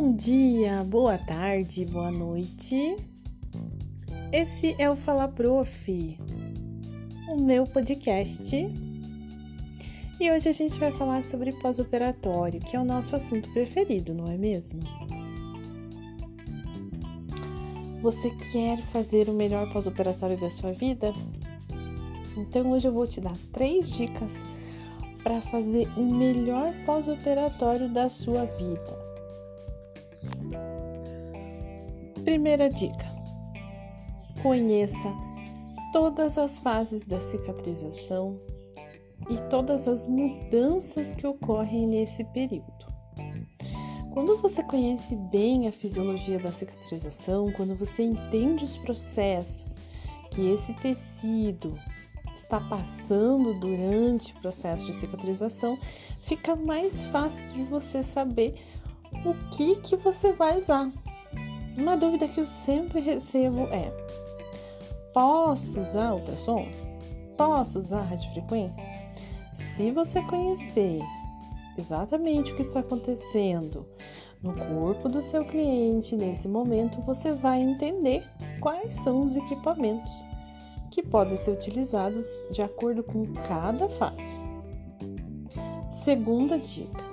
Bom dia, boa tarde, boa noite. Esse é o Fala Prof, o meu podcast. E hoje a gente vai falar sobre pós-operatório, que é o nosso assunto preferido, não é mesmo? Você quer fazer o melhor pós-operatório da sua vida? Então hoje eu vou te dar três dicas para fazer o melhor pós-operatório da sua vida. Primeira dica: conheça todas as fases da cicatrização e todas as mudanças que ocorrem nesse período. Quando você conhece bem a fisiologia da cicatrização, quando você entende os processos que esse tecido está passando durante o processo de cicatrização, fica mais fácil de você saber o que que você vai usar. Uma dúvida que eu sempre recebo é: posso usar ultrassom? Posso usar radiofrequência? Se você conhecer exatamente o que está acontecendo no corpo do seu cliente nesse momento, você vai entender quais são os equipamentos que podem ser utilizados de acordo com cada fase. Segunda dica: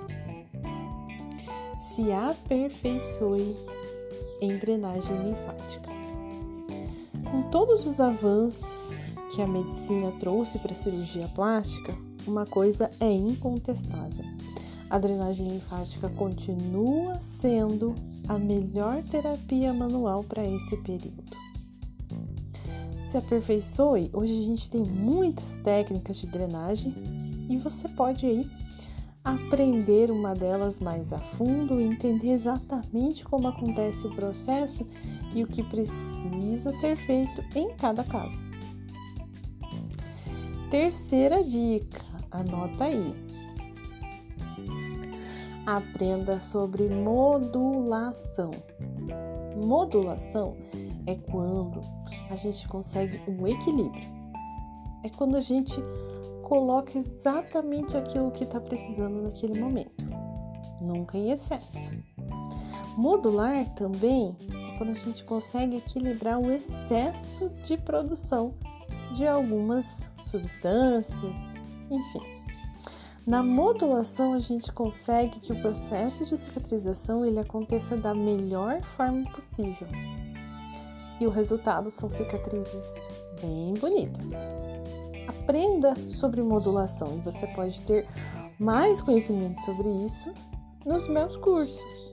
se aperfeiçoe em drenagem linfática. Com todos os avanços que a medicina trouxe para a cirurgia plástica, uma coisa é incontestável. A drenagem linfática continua sendo a melhor terapia manual para esse período. Se aperfeiçoe, hoje a gente tem muitas técnicas de drenagem e você pode aí aprender uma delas mais a fundo entender exatamente como acontece o processo e o que precisa ser feito em cada caso. Terceira dica, anota aí. Aprenda sobre modulação. Modulação é quando a gente consegue um equilíbrio. É quando a gente coloca exatamente aquilo que está precisando naquele momento, nunca em excesso. Modular também é quando a gente consegue equilibrar o excesso de produção de algumas substâncias, enfim. Na modulação a gente consegue que o processo de cicatrização ele aconteça da melhor forma possível. E o resultado são cicatrizes bem bonitas aprenda sobre modulação e você pode ter mais conhecimento sobre isso nos meus cursos.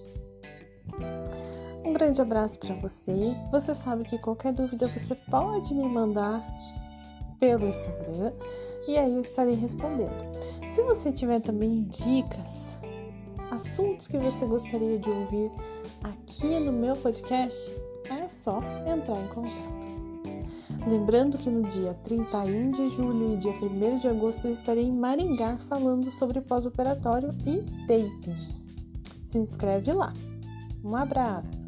Um grande abraço para você. Você sabe que qualquer dúvida você pode me mandar pelo Instagram e aí eu estarei respondendo. Se você tiver também dicas, assuntos que você gostaria de ouvir aqui no meu podcast, é só entrar em contato. Lembrando que no dia 31 de julho e dia 1 de agosto eu estarei em Maringá falando sobre pós-operatório e taping. Se inscreve lá. Um abraço!